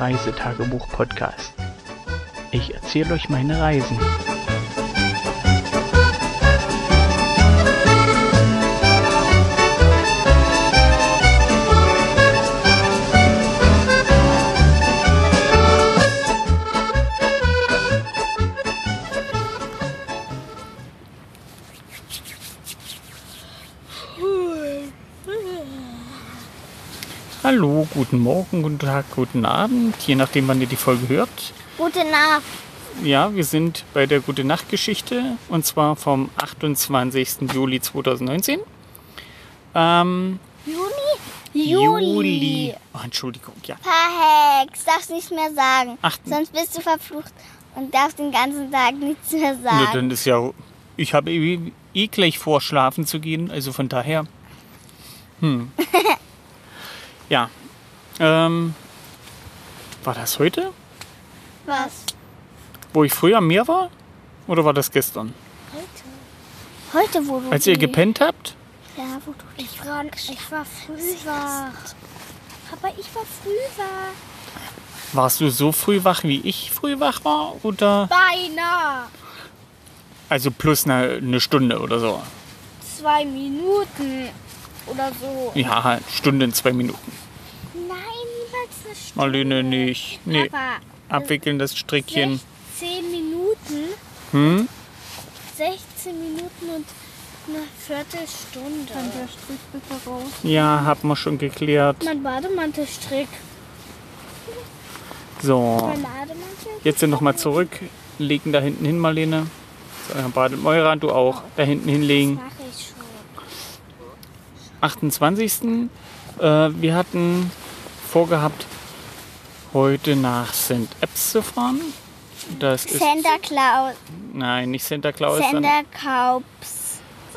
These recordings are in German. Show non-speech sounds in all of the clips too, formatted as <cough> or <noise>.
Reisetagebuch-Podcast. Ich erzähle euch meine Reisen. Guten Morgen, guten Tag, guten Abend, je nachdem, wann ihr die Folge hört. Gute Nacht. Ja, wir sind bei der Gute Nacht Geschichte und zwar vom 28. Juli 2019. Ähm, Juni? Juli. Oh, Entschuldigung, ja. Verhex, darfst nicht mehr sagen. Achten. Sonst bist du verflucht und darfst den ganzen Tag nichts mehr sagen. dann ist ja. Ich habe eh, eh gleich vor, schlafen zu gehen, also von daher. Hm. <laughs> ja. Ähm, war das heute, Was? wo ich früher am Meer war? Oder war das gestern? Heute, wo du. Als ihr gepennt habt? Ja, wo du dich Ich war, ich war früh wach. Aber ich war früh wach. Warst du so früh wach, wie ich früh wach war? Oder? Beinahe. Also plus eine, eine Stunde oder so. Zwei Minuten oder so. Ja, Stunde in zwei Minuten. Stunde. Marlene nicht. Nee, Papa, abwickeln das Strickchen. 16 Minuten, Hm? 16 Minuten und eine Viertelstunde. Kann der Strich bitte raus? Ja, haben wir schon geklärt. Mein Bademantelstrick. So, Mein Bademantel. jetzt sind nochmal zurück. Legen da hinten hin, Marlene. So, Herr du auch. Da hinten hinlegen. Mach ich schon. 28. Äh, wir hatten vorgehabt, heute nach St. Epps zu fahren. Das ist, Santa Claus. nein, nicht Santa Claus, Santa Claus.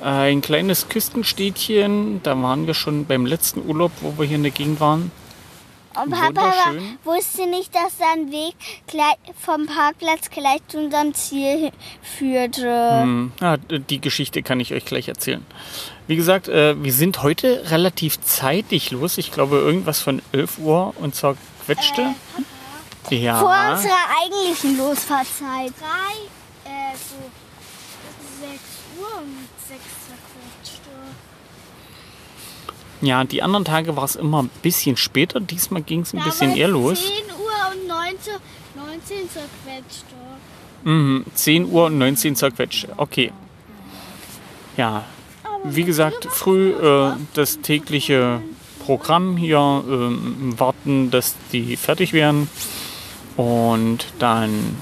ein kleines Küstenstädtchen. Da waren wir schon beim letzten Urlaub, wo wir hier in der Gegend waren. Und Papa Wunderschön. wusste nicht, dass da ein Weg vom Parkplatz gleich zu unserem Ziel führte. Hm, ja, die Geschichte kann ich euch gleich erzählen. Wie gesagt, äh, wir sind heute relativ zeitig los. Ich glaube, irgendwas von 11 Uhr und zerquetschte. ja. Vor unserer eigentlichen Losfahrtzeit. Drei, äh, so 6 Uhr und 6 zerquetschte. ja, die anderen Tage war es immer ein bisschen später. Diesmal ging es ein Da bisschen eher los. 10 Uhr und 19, 19 zerquetschte. Mhm, 10 Uhr und 19 zerquetschte. Okay. Ja, wie gesagt, früh äh, das tägliche Programm hier, ähm, warten, dass die fertig werden und dann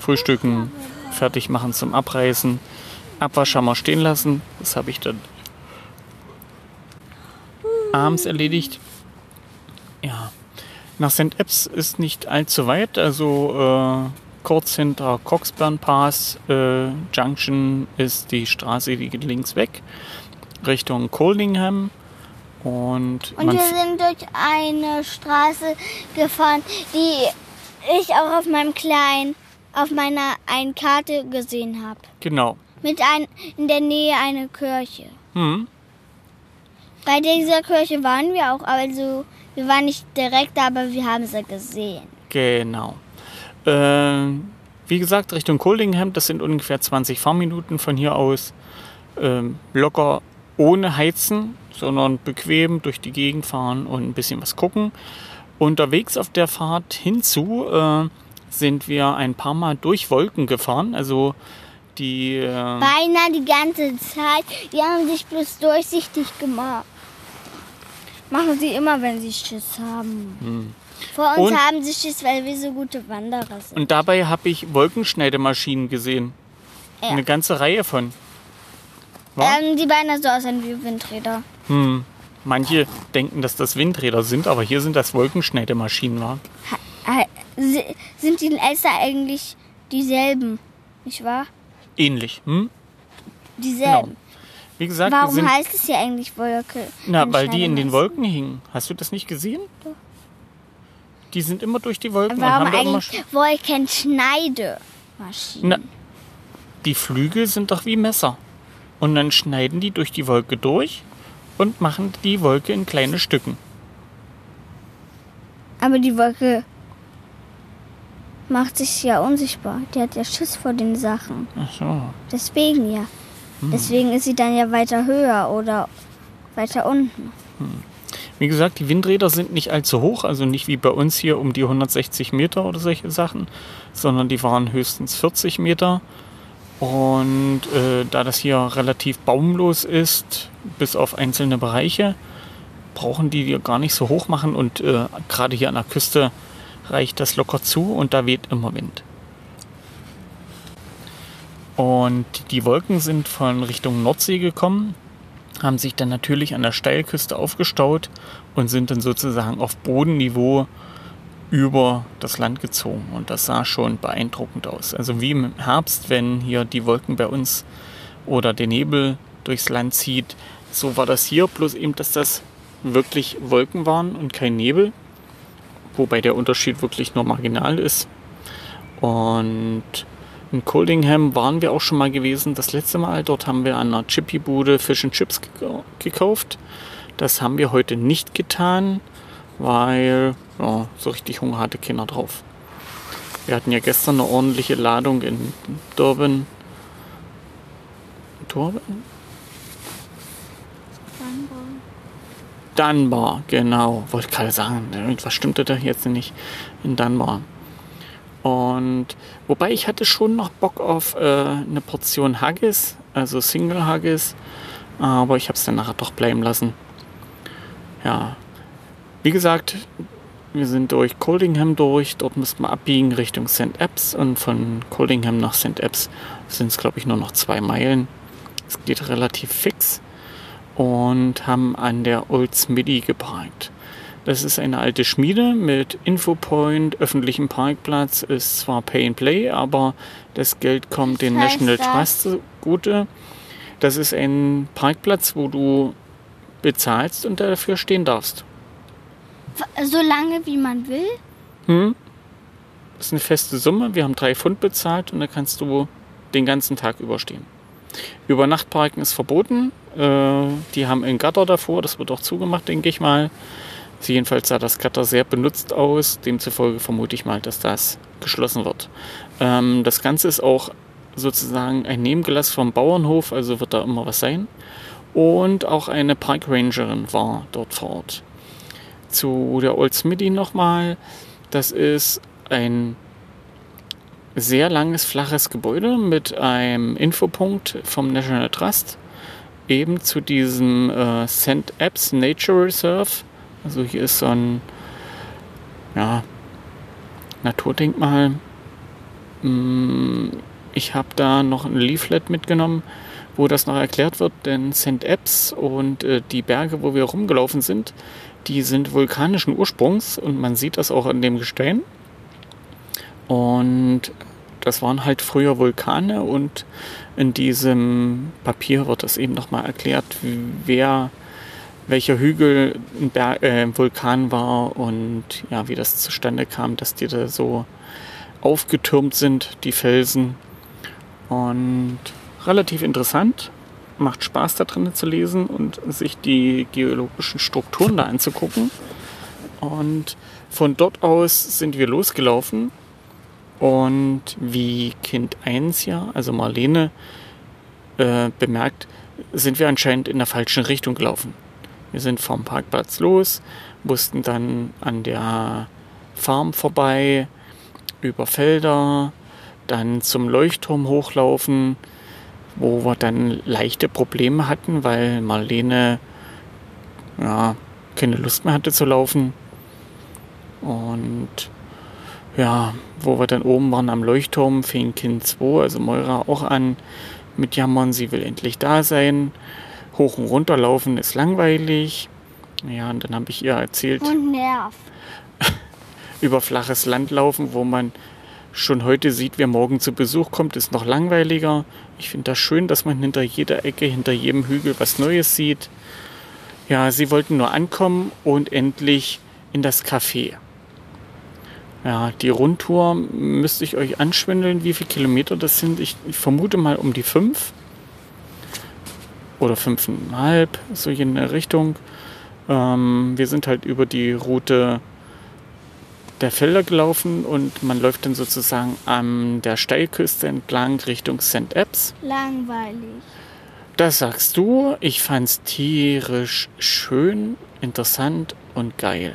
frühstücken, fertig machen zum Abreißen. Abwasch haben wir stehen lassen. Das habe ich dann abends erledigt. Ja, nach St. Epps ist nicht allzu weit, also äh, kurz hinter Coxburn Pass äh, Junction ist die Straße, die geht links weg, Richtung Coldingham. Und, Und wir sind durch eine Straße gefahren, die ich auch auf meinem kleinen, auf meiner einen Karte gesehen habe. genau. Mit ein, in der Nähe eine Kirche. Hm. Bei dieser Kirche waren wir auch, also wir waren nicht direkt da, aber wir haben sie gesehen. Genau. Ähm, wie gesagt, Richtung Coldingham, das sind ungefähr 20 Fahrminuten von hier aus. Ähm, locker ohne Heizen, sondern bequem durch die Gegend fahren und ein bisschen was gucken. Unterwegs auf der Fahrt hinzu äh, sind wir ein paar Mal durch Wolken gefahren. Also die. Äh, Beinahe die ganze Zeit. Die haben sich bloß durchsichtig gemacht. Machen sie immer, wenn sie Schiss haben. Vor uns Hm. Und- haben sie Schiss, weil wir so gute Wanderer sind. und dabei habe ich Wolkenschneidemaschinen gesehen. Ja. Eine ganze Reihe von. Ähm, die beinahe so aussehen wie Windräder. Hm. Manche denken, dass das Windräder sind, aber hier sind das Wolkenschneidemaschinen, wa? Si- Sind die Elster eigentlich dieselben? Nicht wahr? Ähnlich. Hm? Dieselben. Wie gesagt, Warum sind, heißt es hier eigentlich Wolke? na, weil die in den? Wolken hingen. Hast du das nicht gesehen? Die sind immer durch die Wolken Warum und haben eigentlich Wolkenschneidemaschinen? Na, die Flügel sind doch wie Messer. Und dann schneiden die durch die Wolke durch und machen die Wolke in kleine Stücken. Aber die Wolke macht sich ja unsichtbar. Die hat ja Schiss vor den Sachen. Ach so. Deswegen ja. Deswegen ist sie dann ja weiter höher oder weiter unten. Wie gesagt, die Windräder sind nicht allzu hoch, also nicht wie bei uns hier um die 160 Meter oder solche Sachen, sondern die waren höchstens 40 Meter. Und äh, da das hier relativ baumlos ist, bis auf einzelne Bereiche, brauchen die die gar nicht so hoch machen. Und äh, gerade hier an der Küste reicht das locker zu und da weht immer Wind. Und die Wolken sind von Richtung Nordsee gekommen, haben sich dann natürlich an der Steilküste aufgestaut und sind dann sozusagen auf Bodenniveau über das Land gezogen. Und das sah schon beeindruckend aus. Also wie im Herbst, wenn hier die Wolken bei uns oder der Nebel durchs Land zieht. So war das hier, bloß eben, dass das wirklich Wolken waren und kein Nebel. Wobei der Unterschied wirklich nur marginal ist. Und in Coldingham waren wir auch schon mal gewesen, das letzte Mal. Dort haben wir an einer Chippy-Bude Fish and Chips gek- gekauft. Das haben wir heute nicht getan, weil ja, so richtig Hunger hatte keiner drauf. Wir hatten ja gestern eine ordentliche Ladung in Durban. Durban? Dunbar, genau. Wollte gerade sagen, irgendwas stimmte da jetzt nicht. In Dunbar. Und wobei ich hatte schon noch Bock auf äh, eine Portion Haggis, also Single Haggis, aber ich habe es dann nachher doch bleiben lassen. Ja, wie gesagt, wir sind durch Coldingham durch, dort müssten wir abbiegen Richtung St. Ebbs und von Coldingham nach St. Ebbs sind es glaube ich nur noch zwei Meilen. Es geht relativ fix und haben an der Old Smithy geparkt. Das ist eine alte Schmiede mit Infopoint, öffentlichem Parkplatz, ist zwar Pay and Play, aber das Geld kommt den National das? Trust zugute. Das ist ein Parkplatz, wo du bezahlst und dafür stehen darfst. So lange wie man will. Hm? Das ist eine feste Summe. Wir haben drei Pfund bezahlt und da kannst du den ganzen Tag überstehen. Über Nacht parken ist verboten. Äh, die haben ein Gatter davor, das wird auch zugemacht, denke ich mal. Also jedenfalls sah das Gatter sehr benutzt aus. Demzufolge vermute ich mal, dass das geschlossen wird. Ähm, das Ganze ist auch sozusagen ein Nebengelass vom Bauernhof, also wird da immer was sein. Und auch eine Parkrangerin war dort vor Ort. Zu der Old Smithy nochmal. Das ist ein sehr langes, flaches Gebäude mit einem Infopunkt vom National Trust. Eben zu diesem äh, St. Epps Nature Reserve. Also hier ist so ein ja, Naturdenkmal. Mm, Ich habe da noch ein Leaflet mitgenommen, wo das noch erklärt wird, denn St. Epps und äh, die Berge, wo wir rumgelaufen sind, die sind vulkanischen Ursprungs und man sieht das auch an dem Gestein. Und das waren halt früher Vulkane und in diesem Papier wird das eben nochmal erklärt, wer, welcher Hügel ein, Ber äh, Vulkan war und ja, wie das zustande kam, dass die da so aufgetürmt sind, die Felsen. Und relativ interessant, macht Spaß da drin zu lesen und sich die geologischen Strukturen da anzugucken. Und von dort aus sind wir losgelaufen und wie Kind 1 ja, also Marlene, äh, bemerkt, sind wir anscheinend in der falschen Richtung gelaufen. Wir sind vom Parkplatz los, mussten dann an der Farm vorbei, über Felder, dann zum Leuchtturm hochlaufen, wo wir dann leichte Probleme hatten, weil Marlene ja, keine Lust mehr hatte zu laufen. Und ja, wo wir dann oben waren am Leuchtturm, fing Kind 2, also Moira, auch an mit Jammern, sie will endlich da sein. Hoch und runter laufen ist langweilig. Ja, und dann habe ich ihr erzählt, Und Nerv. <laughs> über flaches Land laufen, wo man schon heute sieht, wer morgen zu Besuch kommt, ist noch langweiliger. Ich finde das schön, dass man hinter jeder Ecke, hinter jedem Hügel was Neues sieht. Ja, sie wollten nur ankommen und endlich in das Café. Ja, die Rundtour müsste ich euch anschwindeln, wie viele Kilometer das sind. Ich, vermute mal um die fünf oder fünfeinhalb, so in der Richtung. Ähm, wir sind halt über die Route der Felder gelaufen und man läuft dann sozusagen an der Steilküste entlang Richtung St. Epps. Langweilig. Das sagst du. Ich fand's tierisch schön, interessant und geil.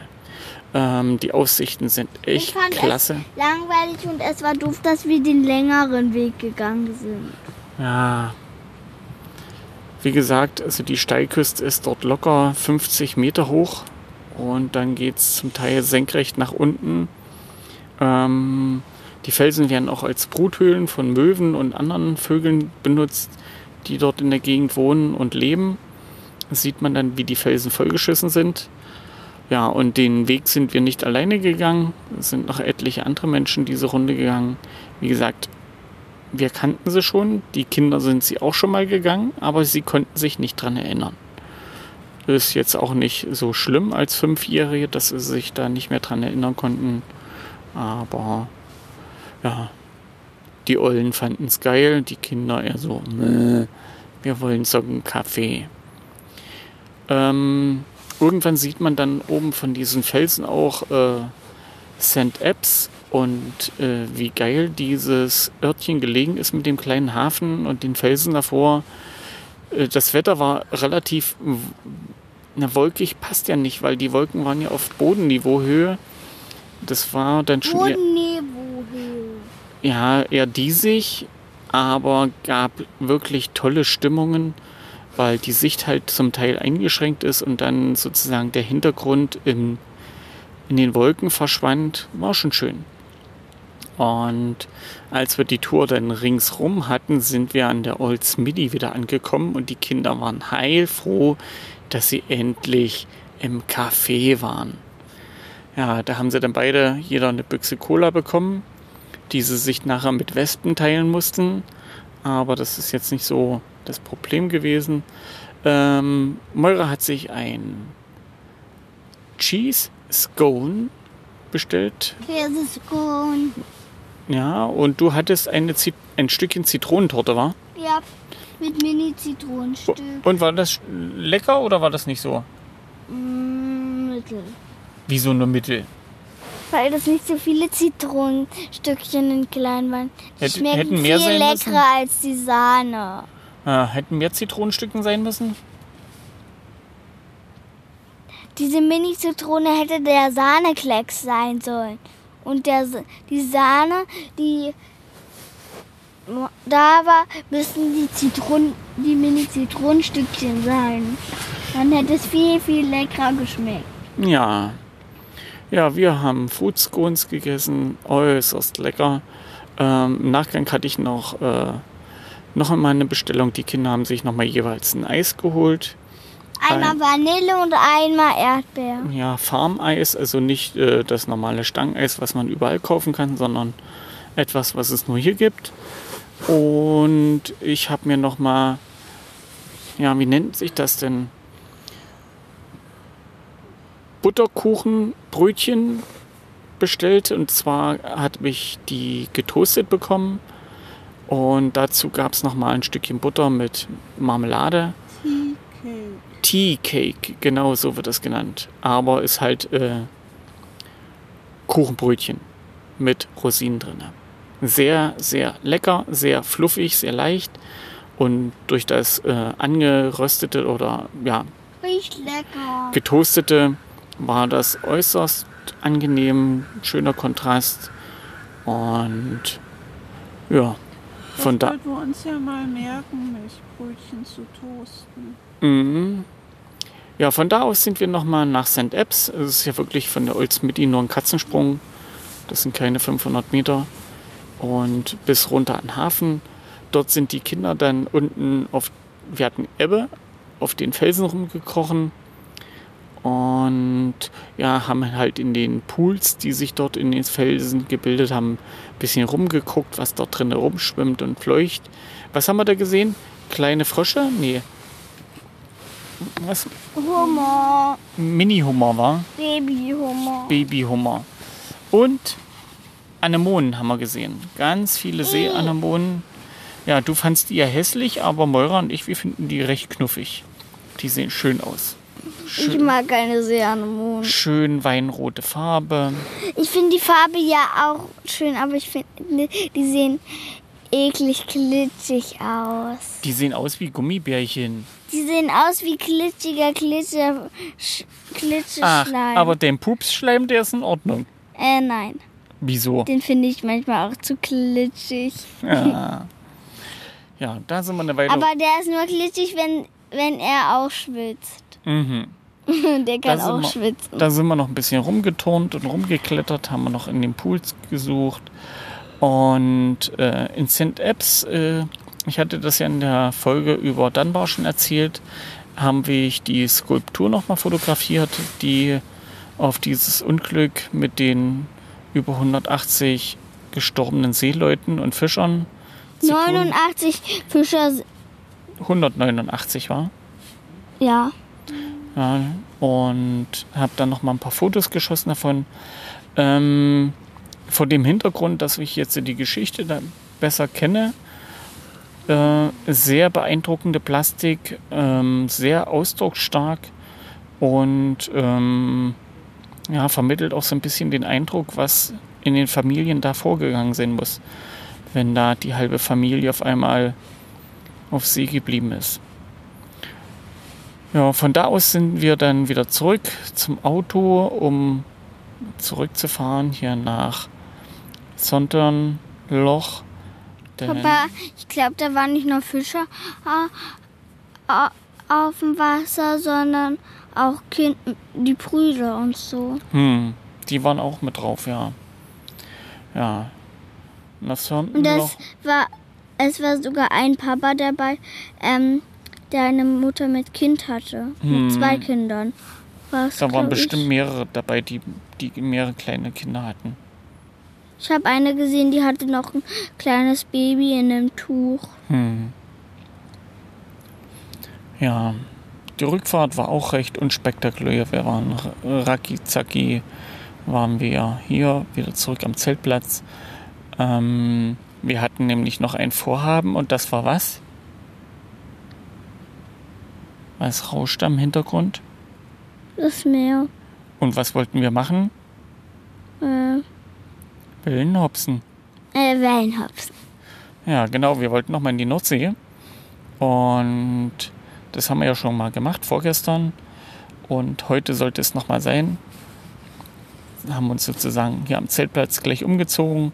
Ähm, die Aussichten sind echt ich fand klasse. es langweilig und es war doof, dass wir den längeren Weg gegangen sind. Ja. Wie gesagt, also die Steilküste ist dort locker 50 Meter hoch und dann geht es zum Teil senkrecht nach unten. Ähm, die Felsen werden auch als Bruthöhlen von Möwen und anderen Vögeln benutzt, die dort in der Gegend wohnen und leben. Da sieht man dann, wie die Felsen vollgeschissen sind. Ja, und den Weg sind wir nicht alleine gegangen. Es sind noch etliche andere Menschen diese Runde gegangen. Wie gesagt, wir kannten sie schon. Die Kinder sind sie auch schon mal gegangen, aber sie konnten sich nicht dran erinnern. Ist jetzt auch nicht so schlimm als Fünfjährige, dass sie sich da nicht mehr dran erinnern konnten. Aber ja, die Ollen fanden es geil, die Kinder eher so, wir wollen so einen Kaffee. Ähm, irgendwann sieht man dann oben von diesen Felsen auch äh, St. Epps und äh, wie geil dieses Örtchen gelegen ist mit dem kleinen Hafen und den Felsen davor. Äh, das Wetter war relativ na, wolkig, passt ja nicht, weil die Wolken waren ja auf Bodenniveauhöhe. Das war dann schon Bodenniveauhöhe. ja, eher diesig, aber gab wirklich tolle Stimmungen, weil die Sicht halt zum Teil eingeschränkt ist und dann sozusagen der Hintergrund im, in den Wolken verschwand. War schon schön. Und als wir die Tour dann ringsrum hatten, sind wir an der Old Smitty wieder angekommen und die Kinder waren heilfroh, dass sie endlich im Café waren. Ja, da haben sie dann beide jeder eine Büchse Cola bekommen, die sie sich nachher mit Wespen teilen mussten. Aber das ist jetzt nicht so das Problem gewesen. Ähm, Moira hat sich ein Cheese Scone bestellt. Käsescone. Ja, und du hattest eine Zit ein Stückchen Zitronentorte, war? Ja, mit Mini-Zitronenstück. Und war das lecker oder war das nicht so? Mm, Mittel. Wieso nur Mittel? Weil das nicht so viele Zitronenstückchen in klein waren. Die Hätte- schmecken hätten mehr viel sein müssen? leckerer als die Sahne. Äh, hätten mehr Zitronenstücken sein müssen? Diese Mini-Zitrone hätte der Sahneklecks sein sollen. Und der, die Sahne, die da war, müssen die Zitronen, die Mini-Zitronenstückchen sein. Dann hätte es viel, viel leckerer geschmeckt. Ja. Ja, wir haben Food Scones gegessen, äußerst lecker. Ähm, Im Nachgang hatte ich noch, äh, noch einmal eine Bestellung. Die Kinder haben sich nochmal jeweils ein Eis geholt. Einmal Vanille und einmal Erdbeer. Ja, Farmeis, also nicht äh, das normale Stangeis, was man überall kaufen kann, sondern etwas, was es nur hier gibt. Und ich habe mir noch mal, ja, wie nennt sich das denn? Butterkuchenbrötchen bestellt. Und zwar hat mich die getoastet bekommen. Und dazu gab es noch mal ein Stückchen Butter mit Marmelade. Tea Cake, genau so wird das genannt. Aber ist halt äh, Kuchenbrötchen mit Rosinen drin. Sehr, sehr lecker, sehr fluffig, sehr leicht. Und durch das äh, angeröstete oder ja, getoastete war das äußerst angenehm, schöner Kontrast. Und ja, von da. Das sollten wir uns ja mal merken, Milchbrötchen zu toasten. Mhm. Ja, von da aus sind wir nochmal nach St. Epps. Es ist ja wirklich von der Old Smitty nur ein Katzensprung. Das sind keine 500 Meter. Und bis runter an den Hafen. Dort sind die Kinder dann unten auf, wir hatten Ebbe, auf den Felsen rumgekrochen. Und ja, haben halt in den Pools, die sich dort in den Felsen gebildet haben, ein bisschen rumgeguckt, was dort drin rumschwimmt und fleucht. Was haben wir da gesehen? Kleine Frösche? Nee. Was? Hummer. Mini-Hummer war? Babyhummer. Babyhummer. Und Anemonen haben wir gesehen. Ganz viele Seeanemonen. Ja, du fandst die ja hässlich, aber Moira und ich, wir finden die recht knuffig. Die sehen schön aus. Ich mag keine Seeanemonen. schön weinrote Farbe. Ich finde die Farbe ja auch schön, aber ich finde, die sehen eklig glitschig aus. Die sehen aus wie Gummibärchen. Die sehen aus wie glitschiger Glitscher, Sch- Ach, Glitschschleim. aber den Pupsschleim, der ist in Ordnung. Äh, nein. Wieso? Den finde ich manchmal auch zu glitschig. Ja. <laughs> Ja, da sind wir eine Weile. Aber der ist nur glitschig, wenn, wenn er auch schwitzt. Mhm. <laughs> der kann Da sind auch wir- schwitzen. Da sind wir noch ein bisschen rumgeturnt und rumgeklettert, haben wir noch in den Pools gesucht. Und äh, in St. Epps, äh, ich hatte das ja in der Folge über Dunbar schon erzählt, haben wir die Skulptur nochmal fotografiert, die auf dieses Unglück mit den über 180 gestorbenen Seeleuten und Fischern zu tun. 89 Fischer, 189 war. ja. Ja, und habe dann noch mal ein paar Fotos geschossen davon. Ähm, vor dem Hintergrund, dass ich jetzt die Geschichte da besser kenne. Äh, sehr beeindruckende Plastik, ähm, sehr ausdrucksstark und ähm, ja, vermittelt auch so ein bisschen den Eindruck, was in den Familien da vorgegangen sein muss, wenn da die halbe Familie auf einmal auf See geblieben ist. Ja, von da aus sind wir dann wieder zurück zum Auto, um zurückzufahren hier nach Sondernloch. Denn- Papa, ich glaube, da waren nicht nur Fischer äh, auf dem Wasser, sondern auch kind, die Brüder und so. Hm, die waren auch mit drauf, ja. Ja. Nach Und das war, es war sogar ein Papa dabei, ähm, der eine Mutter mit Kind hatte. Hm. Mit zwei Kindern. Was, Da waren bestimmt ich. mehrere dabei, die, die mehrere kleine Kinder hatten. Ich habe eine gesehen, die hatte noch ein kleines Baby in einem Tuch. Hm. Ja, die Rückfahrt war auch recht unspektakulär. Wir waren racki zacki, waren wir hier wieder zurück am Zeltplatz. Ähm, wir hatten nämlich noch ein Vorhaben und das war was? Was rauscht am Hintergrund? Das Meer. Und was wollten wir machen? Äh, Willenhopsen. äh, Wellenhopsen. Ja, genau, wir wollten nochmal in die Nordsee. Und das haben wir ja schon mal gemacht, vorgestern. Und heute sollte es nochmal sein. Haben uns sozusagen hier am Zeltplatz gleich umgezogen.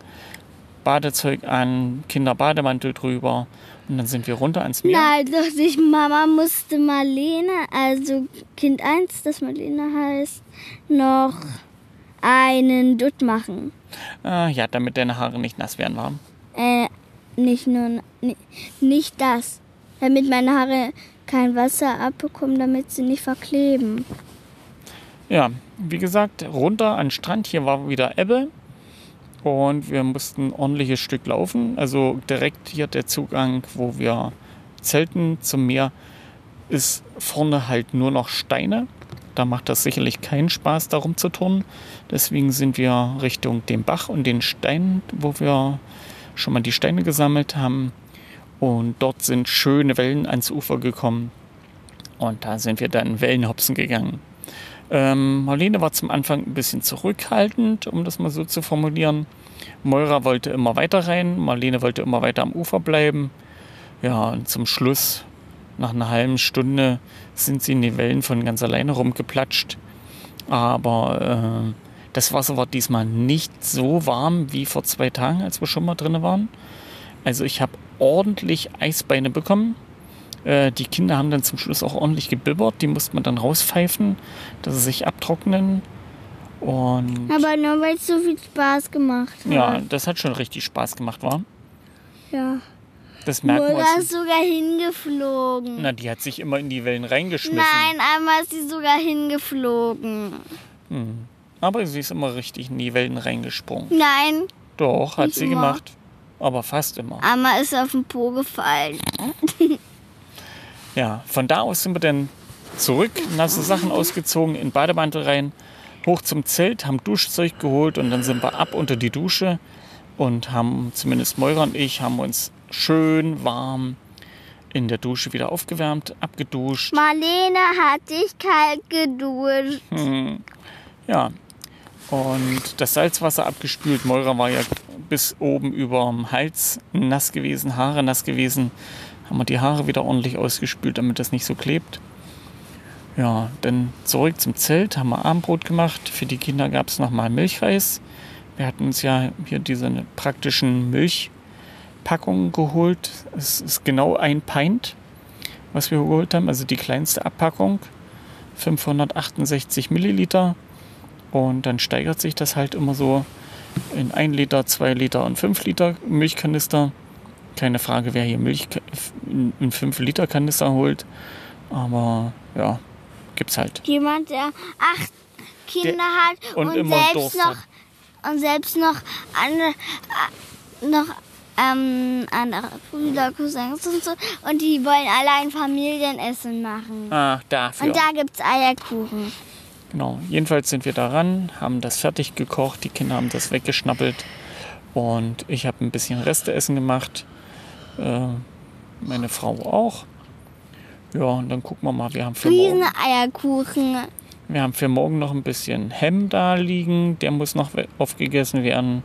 Badezeug an, Kinderbademantel drüber. Und dann sind wir runter ans Meer. Nein, doch nicht. Mama musste Marlene, also Kind 1, das Marlene heißt, noch einen Dutt machen. Ah, ja, damit deine Haare nicht nass werden warm. Äh, nicht nur, ni- nicht das. Damit meine Haare kein Wasser abbekommen, damit sie nicht verkleben. Ja, wie gesagt, runter an den Strand. Hier war wieder Ebbe. Und wir mussten ein ordentliches Stück laufen. Also direkt hier der Zugang, wo wir zelten zum Meer, ist vorne halt nur noch Steine. Da macht das sicherlich keinen Spaß, darum zu turnen. Deswegen sind wir Richtung dem Bach und den Steinen, wo wir schon mal die Steine gesammelt haben. Und dort sind schöne Wellen ans Ufer gekommen. Und da sind wir dann Wellenhopsen gegangen. Ähm, Marlene war zum Anfang ein bisschen zurückhaltend, um das mal so zu formulieren. Moira wollte immer weiter rein, Marlene wollte immer weiter am Ufer bleiben. Ja, und zum Schluss, nach einer halben Stunde, sind sie in die Wellen von ganz alleine rumgeplatscht. Aber äh, das Wasser war diesmal nicht so warm wie vor zwei Tagen, als wir schon mal drin waren. Also ich habe ordentlich Eisbeine bekommen. Äh, die Kinder haben dann zum Schluss auch ordentlich gebibbert. Die musste man dann rauspfeifen, dass sie sich abtrocknen. Und Aber nur weil es so viel Spaß gemacht hat. ja, das hat schon richtig Spaß gemacht, war. ja. Das wir Moira uns. ist sogar hingeflogen. Na, die hat sich immer in die Wellen reingeschmissen. Nein, einmal ist sie sogar hingeflogen. Aber sie ist immer richtig in die Wellen reingesprungen. Nein, Doch, hat sie immer. gemacht. Aber fast immer. einmal ist sie auf den Po gefallen. <laughs> Ja, von da aus sind wir dann zurück, nasse Sachen ausgezogen, in Bademantel rein, hoch zum Zelt, haben Duschzeug geholt und dann sind wir ab unter die Dusche und haben, zumindest Moira und ich, haben uns schön warm in der Dusche wieder aufgewärmt, abgeduscht. Marlene hat sich kalt geduscht. Hm. Ja. Und das Salzwasser abgespült. Moira war ja bis oben über dem Hals nass gewesen, Haare nass gewesen. Haben wir die Haare wieder ordentlich ausgespült, damit das nicht so klebt. Ja, dann zurück zum Zelt, haben wir Abendbrot gemacht. Für die Kinder gab es nochmal Milchreis. Wir hatten uns ja hier diese praktischen Milchpackungen geholt. Es ist genau ein Pint, was wir geholt haben, also die kleinste Abpackung. 568 Milliliter. Und dann steigert sich das halt immer so in 1 Liter, 2 Liter und 5 Liter Milchkanister. Keine Frage, wer hier Milch in 5 Liter Kanister holt. Aber ja, gibt's halt. Jemand, der acht Kinder Der- hat und und, selbst noch hat. und selbst noch andere, noch ähm, andere Brüder, Cousins und so. Und die wollen alle ein Familienessen machen. Ah, dafür. Und da gibt's Eierkuchen. Genau. Jedenfalls sind wir daran, haben das fertig gekocht, die Kinder haben das weggeschnappelt und ich habe ein bisschen Resteessen gemacht. Äh, meine Frau auch. Ja, und dann gucken wir mal, wir haben für morgen, Eierkuchen. wir haben für morgen noch ein bisschen Hemm da liegen, der muss noch aufgegessen werden.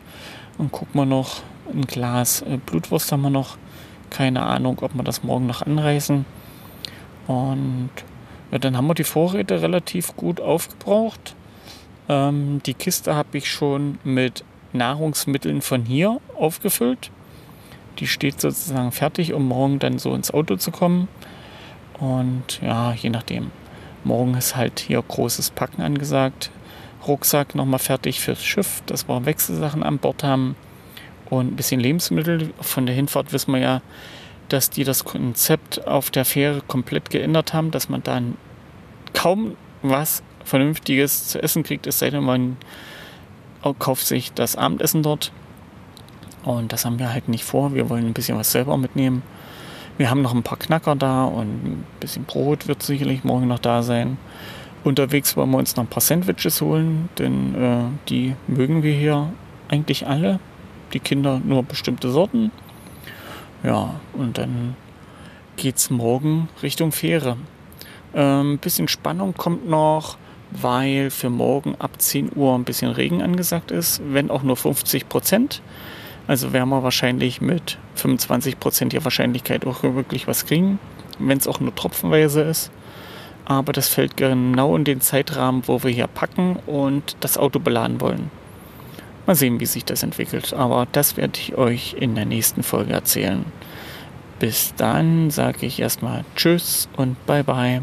Und gucken wir noch, ein Glas äh, Blutwurst haben wir noch. Keine Ahnung, ob wir das morgen noch anreißen. Und ja, dann haben wir die Vorräte relativ gut aufgebraucht. Ähm, die Kiste habe ich schon mit Nahrungsmitteln von hier aufgefüllt. Die steht sozusagen fertig, um morgen dann so ins Auto zu kommen. Und ja, je nachdem. Morgen ist halt hier großes Packen angesagt. Rucksack nochmal fertig fürs Schiff, dass wir Wechselsachen an Bord haben. Und ein bisschen Lebensmittel. Von der Hinfahrt wissen wir ja, dass die das Konzept auf der Fähre komplett geändert haben, dass man dann kaum was Vernünftiges zu essen kriegt, es sei denn, man kauft sich das Abendessen dort. Und das haben wir halt nicht vor. Wir wollen ein bisschen was selber mitnehmen. Wir haben noch ein paar Knacker da und ein bisschen Brot wird sicherlich morgen noch da sein. Unterwegs wollen wir uns noch ein paar Sandwiches holen, denn äh, die mögen wir hier eigentlich alle. Die Kinder nur bestimmte Sorten. Ja, und dann geht's morgen Richtung Fähre. Ähm, bisschen Spannung kommt noch, weil für morgen ab 10 Uhr ein bisschen Regen angesagt ist, wenn auch nur 50 Prozent. Also werden wir wahrscheinlich mit 25 Prozentiger Wahrscheinlichkeit auch wirklich was kriegen, wenn es auch nur tropfenweise ist. Aber das fällt genau in den Zeitrahmen, wo wir hier packen und das Auto beladen wollen. Mal sehen, wie sich das entwickelt. Aber das werde ich euch in der nächsten Folge erzählen. Bis dann sage ich erstmal Tschüss und Bye bye.